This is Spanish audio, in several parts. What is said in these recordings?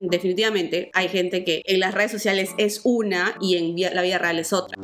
definitivamente hay gente que en las redes sociales es una y en la vida real es otra.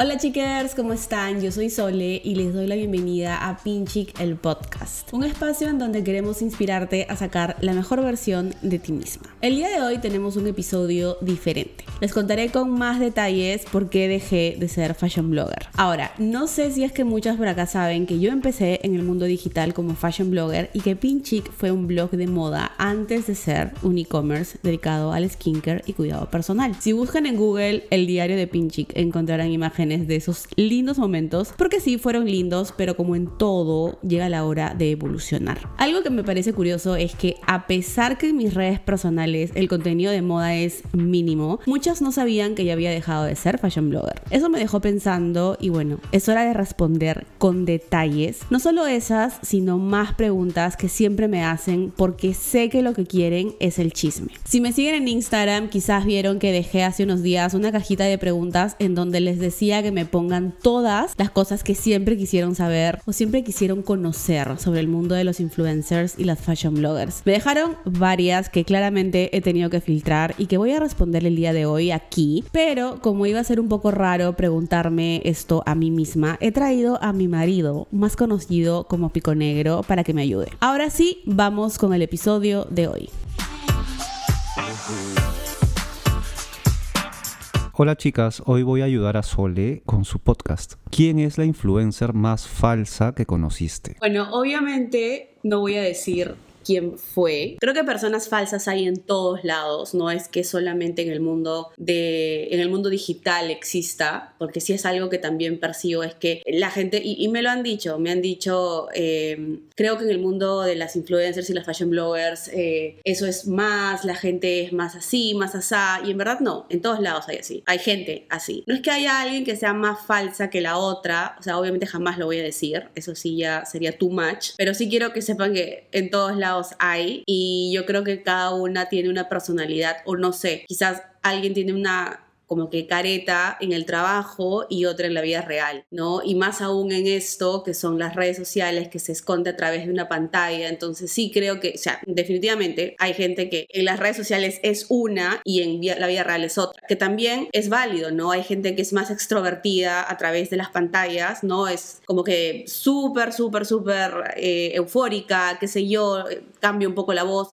Hola chicas, ¿cómo están? Yo soy Sole y les doy la bienvenida a Pinchic el podcast, un espacio en donde queremos inspirarte a sacar la mejor versión de ti misma. El día de hoy tenemos un episodio diferente. Les contaré con más detalles por qué dejé de ser fashion blogger. Ahora, no sé si es que muchas por acá saben que yo empecé en el mundo digital como fashion blogger y que Pinchic fue un blog de moda antes de ser un e-commerce dedicado al skincare y cuidado personal. Si buscan en Google el diario de Pinchic encontrarán imágenes de esos lindos momentos, porque sí fueron lindos, pero como en todo, llega la hora de evolucionar. Algo que me parece curioso es que a pesar que en mis redes personales el contenido de moda es mínimo, muchas no sabían que ya había dejado de ser fashion blogger. Eso me dejó pensando y bueno, es hora de responder con detalles, no solo esas, sino más preguntas que siempre me hacen porque sé que lo que quieren es el chisme. Si me siguen en Instagram, quizás vieron que dejé hace unos días una cajita de preguntas en donde les decía que me pongan todas las cosas que siempre quisieron saber o siempre quisieron conocer sobre el mundo de los influencers y las fashion bloggers. Me dejaron varias que claramente he tenido que filtrar y que voy a responder el día de hoy aquí, pero como iba a ser un poco raro preguntarme esto a mí misma, he traído a mi marido, más conocido como Pico Negro, para que me ayude. Ahora sí, vamos con el episodio de hoy. Hola chicas, hoy voy a ayudar a Sole con su podcast. ¿Quién es la influencer más falsa que conociste? Bueno, obviamente no voy a decir quién fue. Creo que personas falsas hay en todos lados, no es que solamente en el mundo de en el mundo digital exista, porque sí es algo que también percibo es que la gente y, me lo han dicho, me han dicho, em, creo que en el mundo de las influencers y las fashion bloggers eh, eso es más, la gente es más así, más asá y en verdad no, en todos lados hay así, hay gente así. No es que haya alguien que sea más falsa que la otra, o sea, obviamente jamás lo voy a decir, eso sí ya sería too much, pero sí quiero que sepan que en todos lados hay y yo creo que cada una tiene una personalidad o no sé, quizás alguien tiene una como que careta en el trabajo y otra en la vida real, ¿no? Y más aún en esto, que son las redes sociales, que se esconde a través de una pantalla. Entonces sí creo que, o sea, definitivamente hay gente que en las redes sociales es una y en la vida real es otra, que también es válido, ¿no? Hay gente que es más extrovertida a través de las pantallas, ¿no? Es como que súper, súper, súper eh, eufórica, qué sé yo, cambia un poco la voz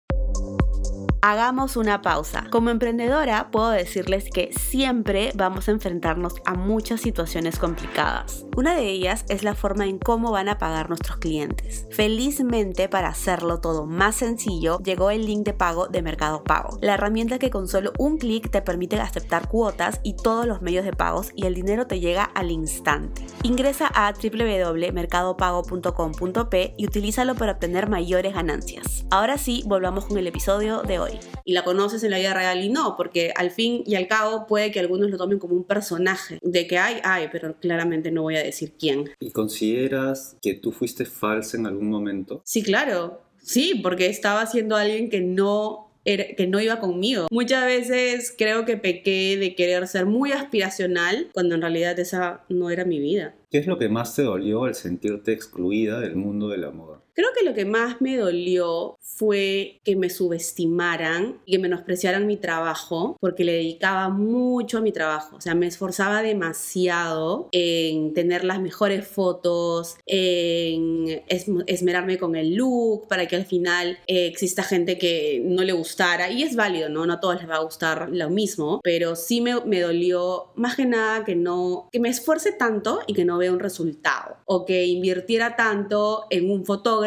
hagamos una pausa. Como emprendedora puedo decirles que siempre vamos a enfrentarnos a muchas situaciones complicadas. Una de ellas es la forma en cómo van a pagar nuestros clientes. Felizmente para hacerlo todo más sencillo llegó el link de pago de Mercado Pago, la herramienta que con solo un clic te permite aceptar cuotas y todos los medios de pagos y el dinero te llega al instante. Ingresa a www.mercadopago.com.p y utilízalo para obtener mayores ganancias. Ahora sí, volvamos con el episodio de hoy y la conoces en la vida real y no, porque al fin y al cabo puede que algunos lo tomen como un personaje, de que hay, hay, pero claramente no voy a decir quién. ¿Y consideras que tú fuiste falsa en algún momento? Sí, claro. Sí, porque estaba siendo alguien que no que no iba conmigo. Muchas veces creo que pequé de querer ser muy aspiracional cuando en realidad esa no era mi vida. ¿Qué es lo que más te dolió al sentirte excluida del mundo de la moda? Creo que lo que más me dolió fue que me subestimaran y que menospreciaran mi trabajo porque le dedicaba mucho a mi trabajo. O sea, me esforzaba demasiado en tener las mejores fotos, en esmerarme con el look para que al final eh, exista gente que no le gustara. Y es válido, ¿no? No a todos les va a gustar lo mismo, pero sí me, me dolió más que nada que no, que me esfuerce tanto y que no vea un resultado o que invirtiera tanto en un fotógrafo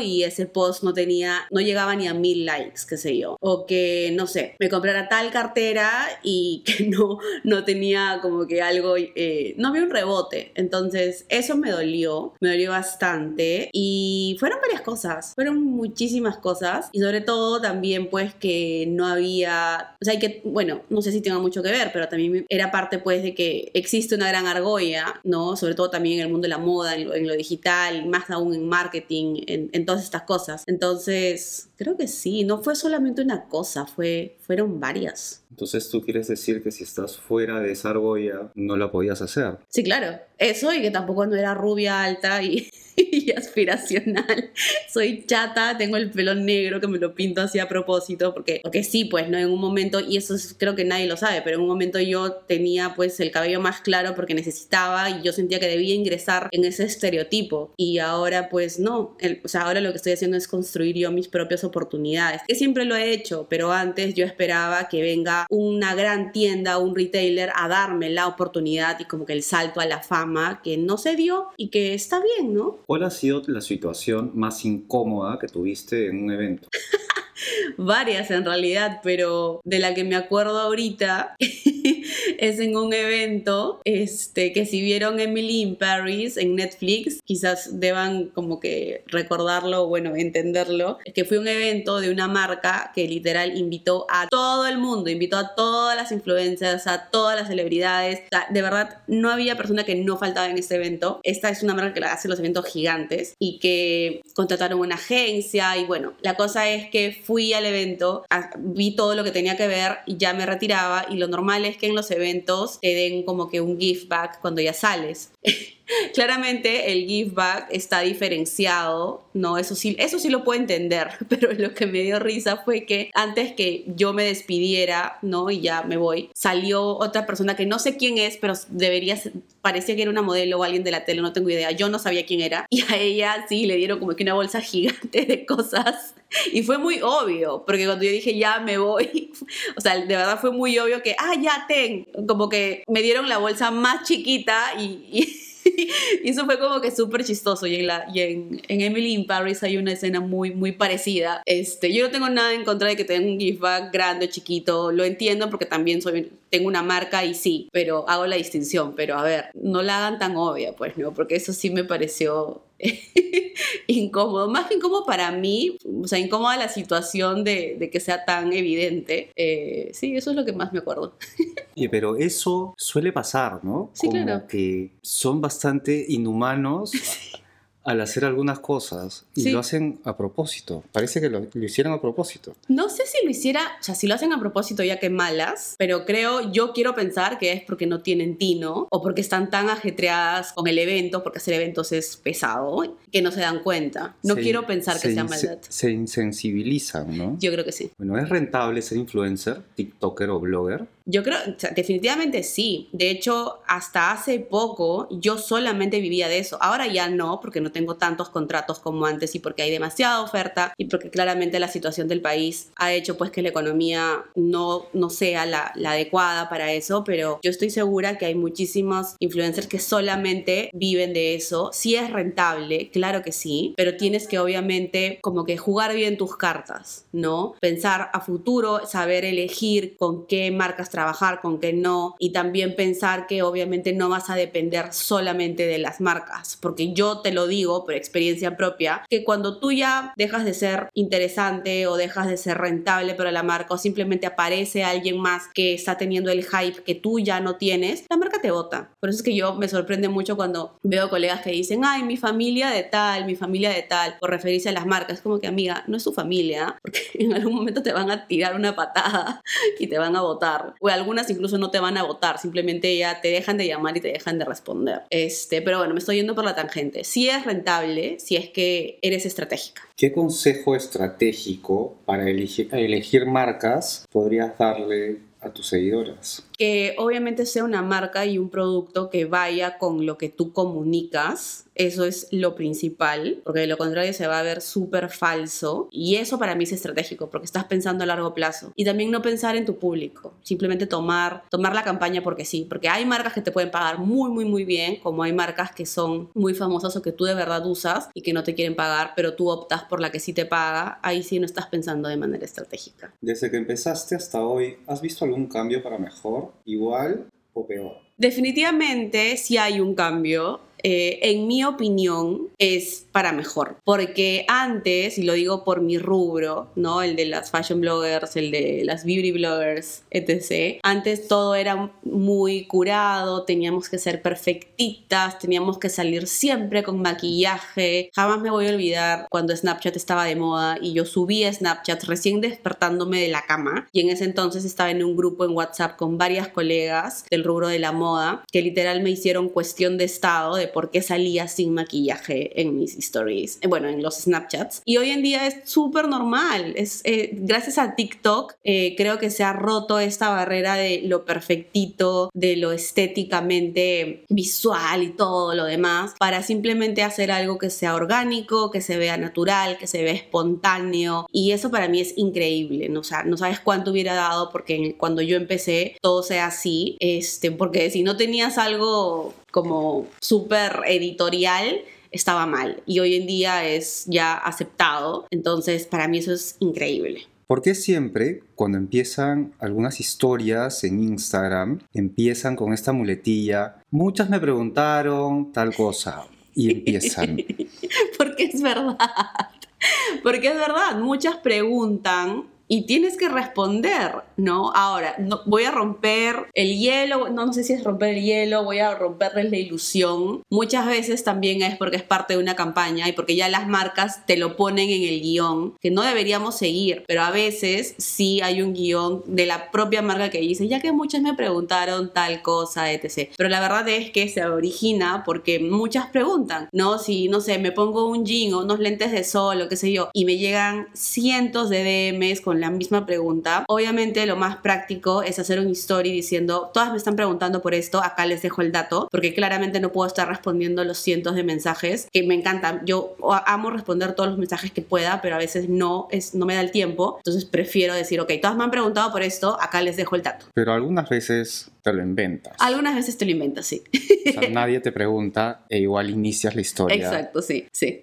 y ese post no tenía, no llegaba ni a mil likes, qué sé yo. O que, no sé, me comprara tal cartera y que no, no tenía como que algo, eh, no había un rebote. Entonces, eso me dolió, me dolió bastante. Y fueron varias cosas, fueron muchísimas cosas. Y sobre todo también pues que no había, o sea, que, bueno, no sé si tenga mucho que ver, pero también era parte pues de que existe una gran argolla, ¿no? Sobre todo también en el mundo de la moda, en lo, en lo digital, más aún en marketing, en, todas estas cosas. Entonces, creo que sí, no fue solamente una cosa, fue, fueron varias. Entonces tú quieres decir que si estás fuera de esa argolla no la podías hacer. Sí, claro, eso y que tampoco no era rubia alta y y aspiracional. Soy chata, tengo el pelo negro que me lo pinto así a propósito, porque, porque sí, pues, ¿no? En un momento, y eso creo que nadie lo sabe, pero en un momento yo tenía pues el cabello más claro porque necesitaba y yo sentía que debía ingresar en ese estereotipo. Y ahora pues no, o sea, ahora lo que estoy haciendo es construir yo mis propias oportunidades, que siempre lo he hecho, pero antes yo esperaba que venga una gran tienda, un retailer a darme la oportunidad y como que el salto a la fama que no se dio y que está bien, ¿no? ¿Cuál ha sido la situación más incómoda que tuviste en un evento? Varias en realidad, pero de la que me acuerdo ahorita es en un evento este, que si vieron Emily in Paris en Netflix, quizás deban como que recordarlo, bueno, entenderlo, que fue un evento de una marca que literal invitó a todo el mundo, invitó a todas las influencers, a todas las celebridades, de verdad no había persona que no faltaba en este evento. Esta es una marca que hace los eventos gigantes y que contrataron una agencia y bueno, la cosa es que fui al evento, vi todo lo que tenía que ver y ya me retiraba y lo normal es que en los eventos te den como que un gift back cuando ya sales. Claramente el give back está diferenciado, ¿no? Eso sí, eso sí lo puedo entender, pero lo que me dio risa fue que antes que yo me despidiera, ¿no? Y ya me voy, salió otra persona que no sé quién es, pero debería, parecía que era una modelo o alguien de la tele, no tengo idea, yo no sabía quién era. Y a ella sí le dieron como que una bolsa gigante de cosas. Y fue muy obvio, porque cuando yo dije ya me voy, o sea, de verdad fue muy obvio que, ah, ya ten, como que me dieron la bolsa más chiquita y y eso fue como que súper chistoso. Y, en, la, y en, Emily in Paris hay una escena muy, muy parecida. Este, yo no tengo nada en contra de que tengan un gift bag grande o chiquito. Lo entiendo porque también soy, tengo una marca y sí, pero hago la distinción. Pero a ver, no la hagan tan obvia, pues, ¿no? Porque eso sí me pareció incómodo, más que incómodo para mí, o sea, incómoda la situación de, que sea tan evidente. Eh, sí, eso es lo que más me acuerdo. pero eso suele pasar, ¿no? Sí, Como que son bastante inhumanos. al hacer algunas cosas y lo hacen a propósito. Parece que lo, hicieron a propósito. No sé si lo hiciera, o sea, si lo hacen a propósito ya que malas, pero creo, yo quiero pensar que es porque no tienen tino o porque están tan ajetreadas con el evento, porque hacer eventos es pesado, que no se dan cuenta. No quiero pensar que sea maldad. Se insensibilizan, ¿no? Yo creo que sí. Bueno, ¿es rentable ser influencer, TikToker o blogger? Yo creo, definitivamente sí. De hecho, hasta hace poco yo solamente vivía de eso. Ahora ya no, porque no tengo tantos contratos como antes y porque hay demasiada oferta y porque claramente la situación del país ha hecho pues que la economía no, no sea la, la adecuada para eso. Pero yo estoy segura que hay muchísimos influencers que solamente viven de eso. Sí es rentable, claro que sí, pero tienes que obviamente como que jugar bien tus cartas, ¿no? Pensar a futuro, saber elegir con qué marcas trabajar, con que no, y también pensar que obviamente no vas a depender solamente de las marcas, porque yo te lo digo por experiencia propia, que cuando tú ya dejas de ser interesante o dejas de ser rentable para la marca o simplemente aparece alguien más que está teniendo el hype que tú ya no tienes, la marca te vota. Por eso es que yo me sorprende mucho cuando veo colegas que dicen, ay, mi familia de tal, mi familia de tal, por referirse a las marcas, como que amiga, no es su familia, porque en algún momento te van a tirar una patada y te van a votar algunas incluso no te van a votar, simplemente ya te dejan de llamar y te dejan de responder. Este, pero bueno, me estoy yendo por la tangente. Si es rentable, si es que eres estratégica. ¿Qué consejo estratégico para elegir marcas podrías darle a tus seguidoras? Que obviamente sea una marca y un producto que vaya con lo que tú comunicas eso es lo principal, porque de lo contrario se va a ver súper falso. Y eso para mí es estratégico, porque estás pensando a largo plazo. Y también no pensar en tu público, simplemente tomar, tomar la campaña porque sí, porque hay marcas que te pueden pagar muy, muy, muy bien, como hay marcas que son muy famosas o que tú de verdad usas y que no te quieren pagar, pero tú optas por la que sí te paga, ahí sí no estás pensando de manera estratégica. Desde que empezaste hasta hoy, ¿has visto algún cambio para mejor, igual o peor? Definitivamente sí hay un cambio. Eh, en mi opinión, es para mejor. Porque antes, y lo digo por mi rubro, ¿no? El de las fashion bloggers, el de las beauty bloggers, etc. Antes todo era muy curado, teníamos que ser perfectitas, teníamos que salir siempre con maquillaje. Jamás me voy a olvidar cuando Snapchat estaba de moda y yo subí a Snapchat recién despertándome de la cama. Y en ese entonces estaba en un grupo en WhatsApp con varias colegas del rubro de la moda que literal me hicieron cuestión de estado de por qué salía sin maquillaje en mis stories, eh, bueno, en los Snapchats. Y hoy en día es súper normal. Es, eh, gracias a TikTok eh, creo que se ha roto esta barrera de lo perfectito, de lo estéticamente visual y todo lo demás, para simplemente hacer algo que sea orgánico, que se vea natural, que se vea espontáneo. Y eso para mí es increíble. O sea, no sabes cuánto hubiera dado porque cuando yo empecé todo sea así. Este, porque si no tenías algo como súper editorial, estaba mal y hoy en día es ya aceptado. Entonces, para mí eso es increíble. ¿Por qué siempre cuando empiezan algunas historias en Instagram empiezan con esta muletilla? Muchas me preguntaron tal cosa y empiezan. Porque es verdad. Porque es verdad, muchas preguntan y tienes que responder, ¿no? Ahora, no, voy a romper el hielo, no, no sé si es romper el hielo, voy a romperles la ilusión. Muchas veces también es porque es parte de una campaña y porque ya las marcas te lo ponen en el guion, que no deberíamos seguir, pero a veces sí hay un guion de la propia marca que dice, ya que muchas me preguntaron tal cosa, etc. Pero la verdad es que se origina porque muchas preguntan, ¿no? Si, no sé, me pongo un jean o unos lentes de sol o qué sé yo, y me llegan cientos de DMs con la misma pregunta. Obviamente lo más práctico es hacer un story diciendo, todas me están preguntando por esto, acá les dejo el dato, porque claramente no puedo estar respondiendo los cientos de mensajes, que me encantan. Yo amo responder todos los mensajes que pueda, pero a veces no, es, no me da el tiempo. Entonces prefiero decir, ok, todas me han preguntado por esto, acá les dejo el dato. Pero algunas veces te lo inventas. Algunas veces te lo inventas, sí. O sea, nadie te pregunta e igual inicias la historia. Exacto, sí, sí.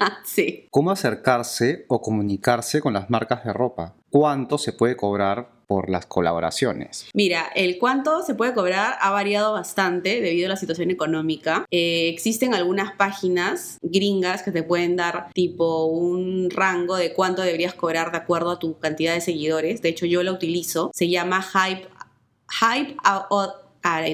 sí. ¿Cómo acercarse o comunicarse con las marcas de ropa? ¿Cuánto se puede cobrar por las colaboraciones? Mira, el cuánto se puede cobrar ha variado bastante debido a la situación económica. Eh, existen algunas páginas gringas que te pueden dar tipo un rango de cuánto deberías cobrar de acuerdo a tu cantidad de seguidores. De hecho, yo la utilizo. Se llama Hype. Hype. Ahora,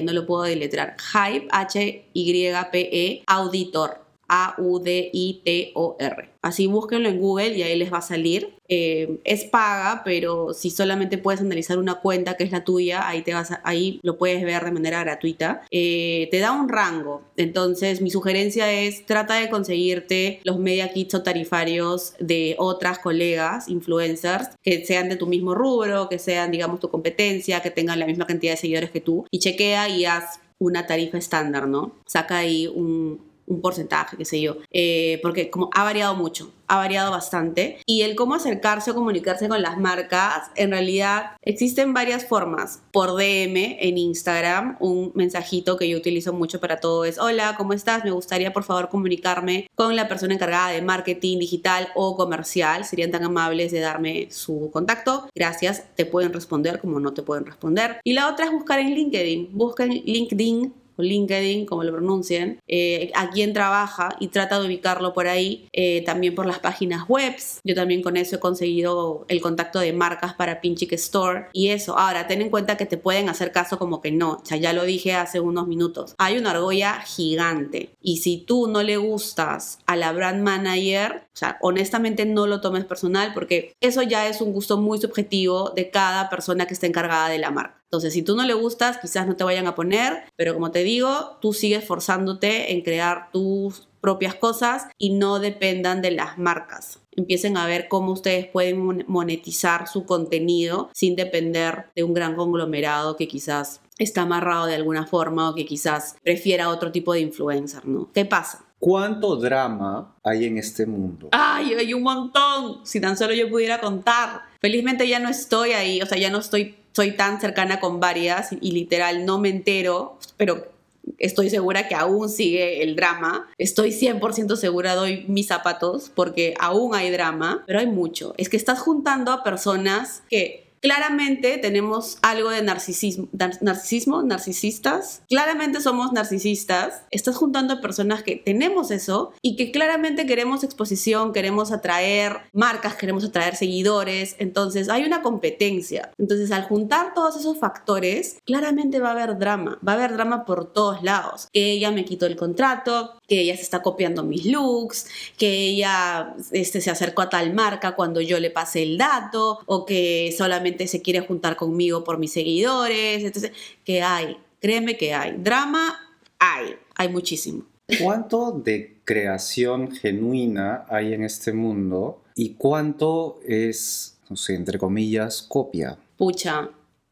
no lo puedo deletrar. Hype, H-Y-P-E, Auditor. A-U-D-I-T-O-R. Así búsquenlo en Google y ahí les va a salir. Eh, es paga, pero si solamente puedes analizar una cuenta que es la tuya, ahí, te vas ahí lo puedes ver de manera gratuita. Eh, te da un rango. Entonces, mi sugerencia es trata de conseguirte los media kits o tarifarios de otras colegas, influencers, que sean de tu mismo rubro, que sean, digamos, tu competencia, que tengan la misma cantidad de seguidores que tú, y chequea y haz una tarifa estándar, ¿no? Saca ahí un, un porcentaje, qué sé yo, eh, porque como ha variado mucho, ha variado bastante. Y el cómo acercarse o comunicarse con las marcas, en realidad existen varias formas. Por DM en Instagram, un mensajito que yo utilizo mucho para todo es, hola, ¿cómo estás? Me gustaría por favor comunicarme con la persona encargada de marketing digital o comercial. Serían tan amables de darme su contacto. Gracias, te pueden responder como no te pueden responder. Y la otra es buscar en LinkedIn. Busca en LinkedIn o LinkedIn, como lo pronuncien, eh, a quién trabaja y trata de ubicarlo por ahí, eh, también por las páginas webs. Yo también con eso he conseguido el contacto de marcas para Pinchic Store y eso. Ahora, ten en cuenta que te pueden hacer caso como que no, o sea, ya lo dije hace unos minutos. Hay una argolla gigante y si tú no le gustas a la brand manager, o sea, honestamente no lo tomes personal porque eso ya es un gusto muy subjetivo de cada persona que esté encargada de la marca. Entonces, si tú no le gustas, quizás no te vayan a poner, pero como te digo, tú sigues forzándote en crear tus propias cosas y no dependan de las marcas. Empiecen a ver cómo ustedes pueden monetizar su contenido sin depender de un gran conglomerado que quizás está amarrado de alguna forma o que quizás prefiera otro tipo de influencer, ¿no? ¿Qué pasa? ¿Cuánto drama hay en este mundo? ¡Ay, hay un montón! Si tan solo yo pudiera contar. Felizmente ya no estoy ahí, o sea, ya no estoy soy tan cercana con varias y, literal no me entero, pero estoy segura que aún sigue el drama. Estoy 100% segura, doy mis zapatos porque aún hay drama, pero hay mucho. Es que estás juntando a personas que Claramente tenemos algo de narcisismo, narcisismo, narcisistas. Claramente somos narcisistas. Estás juntando a personas que tenemos eso y que claramente queremos exposición, queremos atraer marcas, queremos atraer seguidores. Entonces hay una competencia. Entonces al juntar todos esos factores, claramente va a haber drama. Va a haber drama por todos lados. Que ella me quitó el contrato, que ella se está copiando mis looks, que ella este, se acercó a tal marca cuando yo le pasé el dato o que solamente se quiere juntar conmigo por mis seguidores. Entonces, que hay, créeme que hay. Drama hay. hay muchísimo. ¿Cuánto de creación genuina hay en este mundo y cuánto es, no sé, entre comillas, copia? Pucha,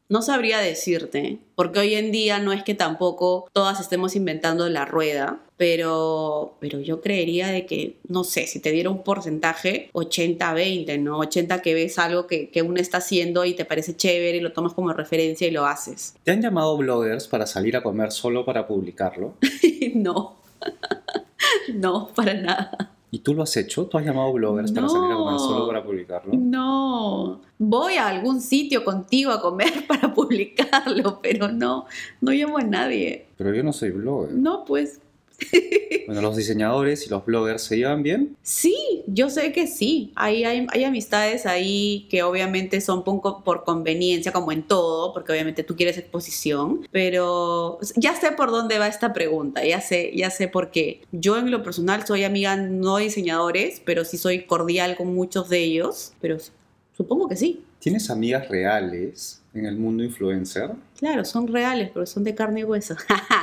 no sabría decirte, porque hoy en día no es que tampoco todas estemos inventando la rueda, pero, pero yo creería de que, no sé, si te diera un porcentaje, 80-20, ¿no? 80 que ves algo que, que uno está haciendo y te parece chévere y lo tomas como referencia y lo haces. ¿Te han llamado bloggers para salir a comer solo para publicarlo? no, no, para nada. ¿Y tú lo has hecho? ¿Tú has llamado bloggers para salir a comer solo para publicarlo? No, voy a algún sitio contigo a comer para publicarlo, pero no, no llamo a nadie. Pero yo no soy blogger. No, pues Bueno, los diseñadores y los bloggers se llevan bien. Sí, yo sé que sí. Hay, hay, hay amistades ahí que obviamente son poco por conveniencia, como en todo, porque obviamente tú quieres exposición, pero ya sé por dónde va esta pregunta, ya sé, ya sé por qué. Yo en lo personal soy amiga no de diseñadores, pero sí soy cordial con muchos de ellos, pero supongo que sí. ¿Tienes amigas reales en el mundo influencer? Claro, son reales, pero son de carne y hueso.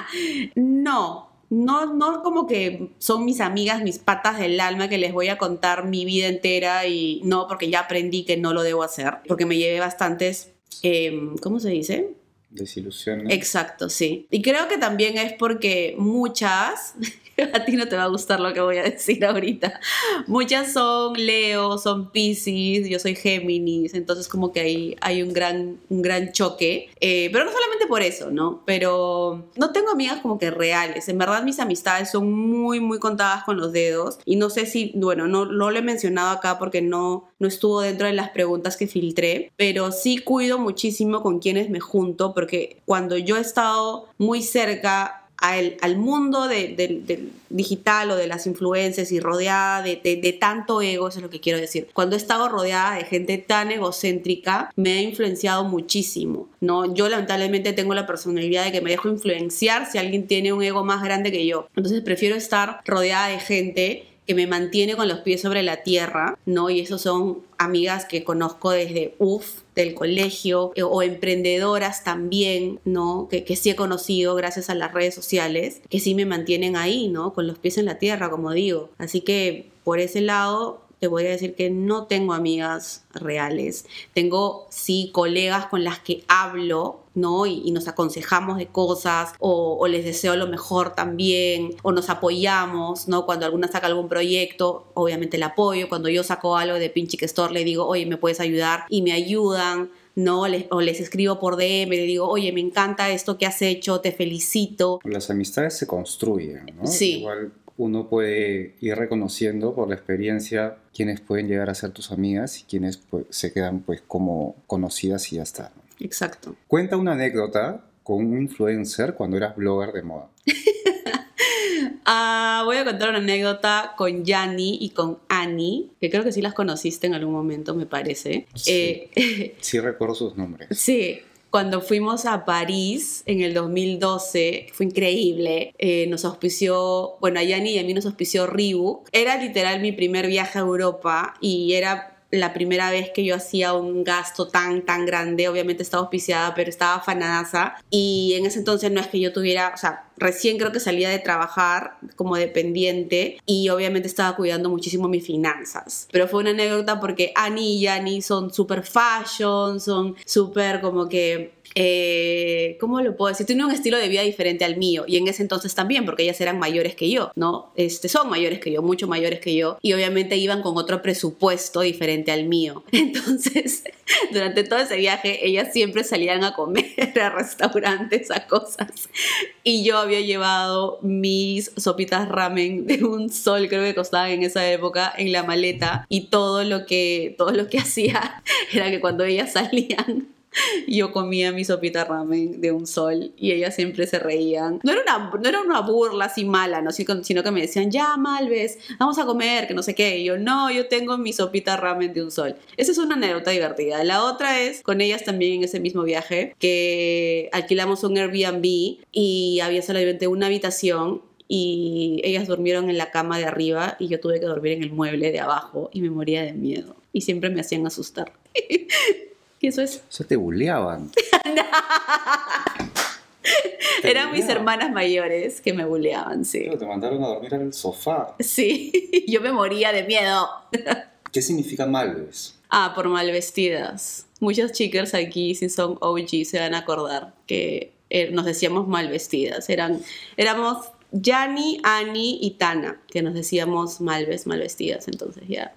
no, no, no como que son mis amigas, mis patas del alma que les voy a contar mi vida entera y no, porque ya aprendí que no lo debo hacer, porque me llevé bastantes, em, ¿cómo se dice? Desilusiones. Exacto, sí. Y creo que también es porque muchas, a ti no te va a gustar lo que voy a decir ahorita. Muchas son Leo, son Pisces, yo soy Géminis, entonces como que hay, un, gran, un gran choque. Eh, pero no solamente por eso, ¿no? Pero no tengo amigas como que reales. En verdad mis amistades son muy, muy contadas con los dedos. Y no sé si, bueno, no, no lo he mencionado acá porque no, no estuvo dentro de las preguntas que filtré, pero sí cuido muchísimo con quienes me junto porque cuando yo he estado muy cerca al, mundo del digital o de las influencias y rodeada de, tanto ego, eso es lo que quiero decir. Cuando he estado rodeada de gente tan egocéntrica, me ha influenciado muchísimo. ¿no? Yo lamentablemente tengo la personalidad de que me dejo influenciar si alguien tiene un ego más grande que yo. Entonces prefiero estar rodeada de gente que me mantiene con los pies sobre la tierra, ¿no? Y esos son amigas que conozco desde UF, del colegio, eh, o emprendedoras también, ¿no? Que, que sí he conocido gracias a las redes sociales, que sí me mantienen ahí, ¿no? Con los pies en la tierra, como digo. Así que por ese lado te voy a decir que no tengo amigas reales. Tengo, sí, colegas con las que hablo, ¿no? Y, nos aconsejamos de cosas, o, les deseo lo mejor también, o nos apoyamos, ¿no? Cuando alguna saca algún proyecto, obviamente el apoyo. Cuando yo saco algo de Pinchic Store, le digo, oye, ¿me puedes ayudar? Y me ayudan. ¿no? Les, o les escribo por DM, le digo, oye, me encanta esto que has hecho, te felicito. Las amistades se construyen, ¿no? Sí. Igual uno puede ir reconociendo por la experiencia quienes pueden llegar a ser tus amigas y quienes pues, se quedan pues como conocidas y ya está. Exacto. Cuenta una anécdota con un influencer cuando eras blogger de moda. Ah, voy a contar una anécdota con Yanni y con Annie, que creo que sí las conociste en algún momento, me parece. Sí, Eh, sí recuerdo sus nombres. Sí, cuando fuimos a París en el 2012, fue increíble, eh, nos auspició, bueno, a Yanni y a mí nos auspició Reebok. Era literal mi primer viaje a Europa y era la primera vez que yo hacía un gasto tan, tan grande. Obviamente estaba auspiciada, pero estaba fanadaza. Y en ese entonces no es que yo tuviera, o sea, recién creo que salía de trabajar como dependiente y obviamente estaba cuidando muchísimo mis finanzas. Pero fue una anécdota porque Annie y Yanni son súper fashion, son súper como que eh, ¿cómo lo puedo decir? Tiene un estilo de vida diferente al mío y en ese entonces también, porque ellas eran mayores que yo, ¿no? Este, son mayores que yo, mucho mayores que yo y obviamente iban con otro presupuesto diferente al mío. Entonces, durante todo ese viaje, ellas siempre salían a comer a restaurantes, a cosas y yo había llevado mis sopitas ramen de un sol, creo que costaban en esa época, en la maleta y todo lo que, todo lo que hacía era que cuando ellas salían yo comía mi sopita ramen de un sol y ellas siempre se reían. No era una, no era una burla así mala, ¿no? sino que me decían, ya Malves, vamos a comer, que no sé qué. Y yo, no, yo tengo mi sopita ramen de un sol. Esa es una anécdota divertida. La otra es con ellas también en ese mismo viaje, que alquilamos un Airbnb y había solamente una habitación y ellas durmieron en la cama de arriba y yo tuve que dormir en el mueble de abajo y me moría de miedo. Y siempre me hacían asustar. y eso es. O sea, te bulleaban. Te Eran mis buleaban. hermanas mayores que me buleaban, sí. Claro, te mandaron a dormir en el sofá. Sí, yo me moría de miedo. ¿Qué significa Malves? Ah, por mal vestidas. Muchas chicas aquí, si son OG, se van a acordar que eh, nos decíamos mal vestidas. Eran, éramos Yani, Ani y Tana, que nos decíamos mal, mal vestidas. Entonces ya,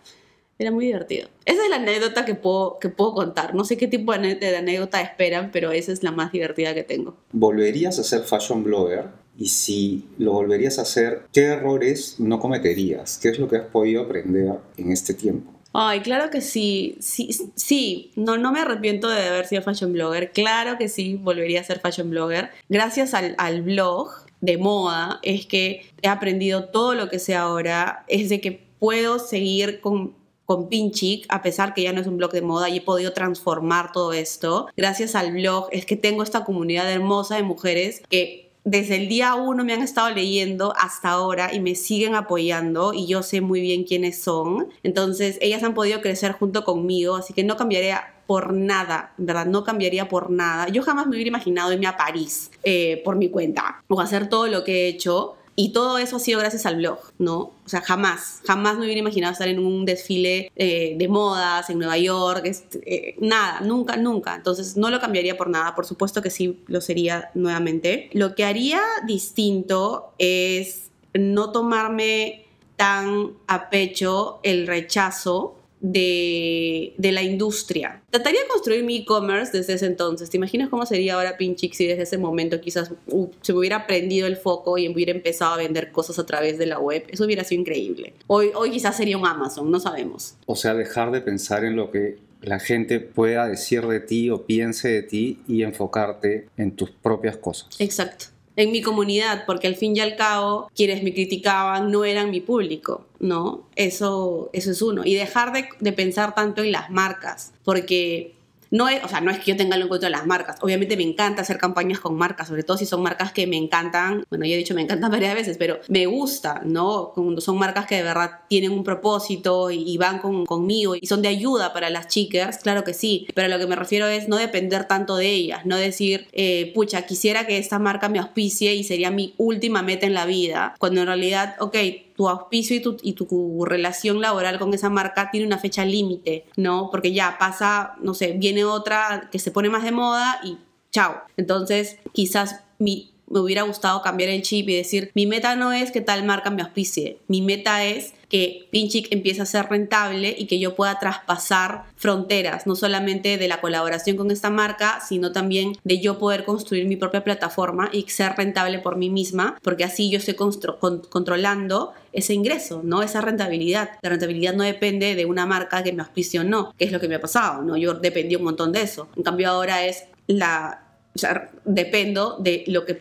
era muy divertido. Esa es la anécdota que puedo, que puedo contar. No sé qué tipo de anécdota esperan, pero esa es la más divertida que tengo. ¿Volverías a ser fashion blogger? Y si lo volverías a hacer, ¿qué errores no cometerías? ¿Qué es lo que has podido aprender en este tiempo? Ay, claro que sí, sí, sí, no, no me arrepiento de haber sido fashion blogger, claro que sí, volvería a ser fashion blogger. Gracias al, al blog de moda es que he aprendido todo lo que sé ahora, es de que puedo seguir con con Pinchic, a pesar que ya no es un blog de moda y he podido transformar todo esto. Gracias al blog es que tengo esta comunidad hermosa de mujeres que desde el día uno me han estado leyendo hasta ahora y me siguen apoyando y yo sé muy bien quiénes son. Entonces, ellas han podido crecer junto conmigo, así que no cambiaría por nada, ¿verdad? No cambiaría por nada. Yo jamás me hubiera imaginado irme a París eh, por mi cuenta o hacer todo lo que he hecho. Y todo eso ha sido gracias al blog, ¿no? O sea, jamás, jamás me hubiera imaginado estar en un desfile eh, de modas en Nueva York, este, eh, nada, nunca, nunca. Entonces no lo cambiaría por nada, por supuesto que sí lo sería nuevamente. Lo que haría distinto es no tomarme tan a pecho el rechazo de, de la industria. Trataría de construir mi e-commerce desde ese entonces. ¿Te imaginas cómo sería ahora Pinchix si desde ese momento quizás uh, se me hubiera prendido el foco y hubiera empezado a vender cosas a través de la web? Eso hubiera sido increíble. Hoy, hoy quizás sería un Amazon, no sabemos. O sea, dejar de pensar en lo que la gente pueda decir de ti o piense de ti y enfocarte en tus propias cosas. Exacto. En mi comunidad, porque al fin y al cabo, quienes me criticaban no eran mi público, ¿no? Eso, eso es uno. Y dejar de, de pensar tanto en las marcas, porque no es, o sea, no es que yo tenga lo en de las marcas. Obviamente me encanta hacer campañas con marcas, sobre todo si son marcas que me encantan. Bueno, ya he dicho me encantan varias veces, pero me gusta, ¿no? Cuando son marcas que de verdad tienen un propósito y, van con, conmigo y son de ayuda para las chicas, claro que sí. Pero lo que me refiero es no depender tanto de ellas, no decir, eh, pucha, quisiera que esta marca me auspicie y sería mi última meta en la vida, cuando en realidad, ok, tu auspicio y tu, y tu relación laboral con esa marca tiene una fecha límite, ¿no? Porque ya pasa, no sé, viene otra que se pone más de moda y chao. Entonces, quizás mi, me hubiera gustado cambiar el chip y decir, mi meta no es que tal marca me auspicie, mi meta es que Pinchic empiece a ser rentable y que yo pueda traspasar fronteras, no solamente de la colaboración con esta marca, sino también de yo poder construir mi propia plataforma y ser rentable por mí misma, porque así yo estoy con- controlando ese ingreso, ¿no? Esa rentabilidad. La rentabilidad no depende de una marca que me auspicie o no, que es lo que me ha pasado, ¿no? Yo dependí un montón de eso. En cambio ahora es la... O dependo de lo que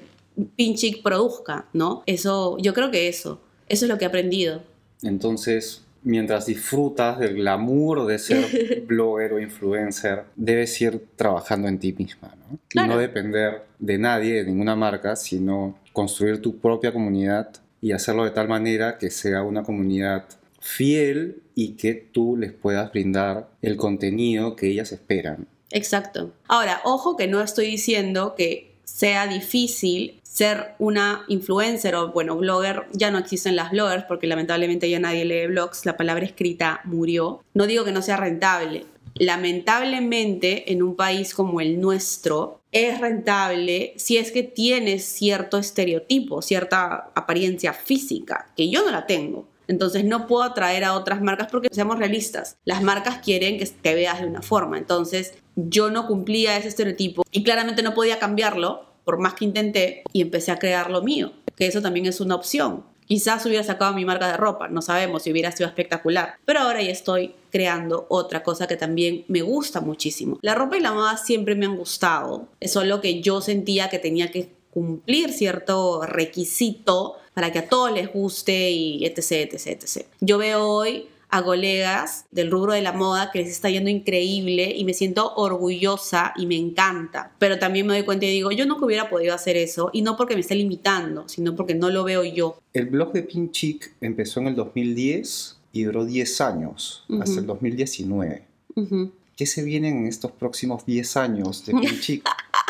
Pinchic produzca, ¿no? Eso, yo creo que eso, eso es lo que he aprendido. Entonces, mientras disfrutas del glamour de ser blogger o influencer, debes ir trabajando en ti misma, ¿no? Claro. Y no depender de nadie, de ninguna marca, sino construir tu propia comunidad y hacerlo de tal manera que sea una comunidad fiel y que tú les puedas brindar el contenido que ellas esperan. Exacto. Ahora, ojo que no estoy diciendo que sea difícil ser una influencer o, bueno, blogger. Ya no existen las bloggers porque lamentablemente ya nadie lee blogs. La palabra escrita murió. No digo que no sea rentable. Lamentablemente, en un país como el nuestro, es rentable si es que tienes cierto estereotipo, cierta apariencia física, que yo no la tengo. Entonces no puedo atraer a otras marcas porque seamos realistas. Las marcas quieren que te veas de una forma. Entonces yo no cumplía ese estereotipo y claramente no podía cambiarlo por más que intenté y empecé a crear lo mío. Que eso también es una opción. Quizás hubiera sacado mi marca de ropa, no sabemos si hubiera sido espectacular. Pero ahora ya estoy creando otra cosa que también me gusta muchísimo. La ropa y la moda siempre me han gustado. Es solo que yo sentía que tenía que cumplir cierto requisito para que a todos les guste y etc, etc, etc. Yo veo hoy a colegas del rubro de la moda que les está yendo increíble y me siento orgullosa y me encanta. Pero también me doy cuenta y digo, yo nunca hubiera podido hacer eso y no porque me esté limitando, sino porque no lo veo yo. El blog de Pinchic empezó en el 2010 y duró 10 años, Ujú. hasta el 2019. Ujú. ¿Qué se vienen en estos próximos 10 años de Pinchic?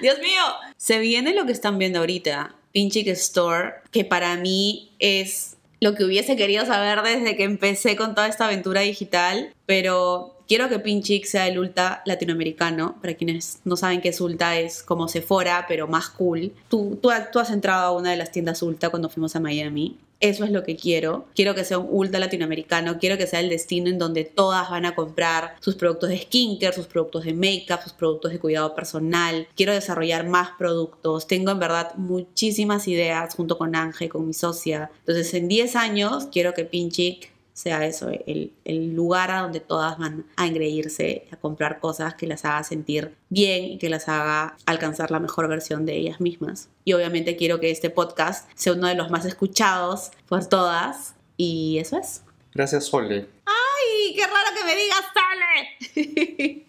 Dios mío. Se viene lo que están viendo ahorita. Pinchic Store, que para mí es lo que hubiese querido saber desde que empecé con toda esta aventura digital, pero quiero que Pinchic sea el Ulta latinoamericano. Para quienes no saben qué es Ulta, es como Sephora, pero más cool. Tú, tú, tú has entrado a una de las tiendas Ulta cuando fuimos a Miami. Eso es lo que quiero. Quiero que sea un ultra latinoamericano. Quiero que sea el destino en donde todas van a comprar sus productos de skincare, sus productos de makeup, sus productos de cuidado personal. Quiero desarrollar más productos. Tengo en verdad muchísimas ideas junto con Ángel, con mi socia. Entonces, en 10 años quiero que Pinchic sea eso, el, el, lugar a donde todas van a engreírse, a comprar cosas que las haga sentir bien y que las haga alcanzar la mejor versión de ellas mismas. Y obviamente quiero que este podcast sea uno de los más escuchados por todas. Y eso es. Gracias, Sole. ¡Ay! ¡Qué raro que me digas, Sole!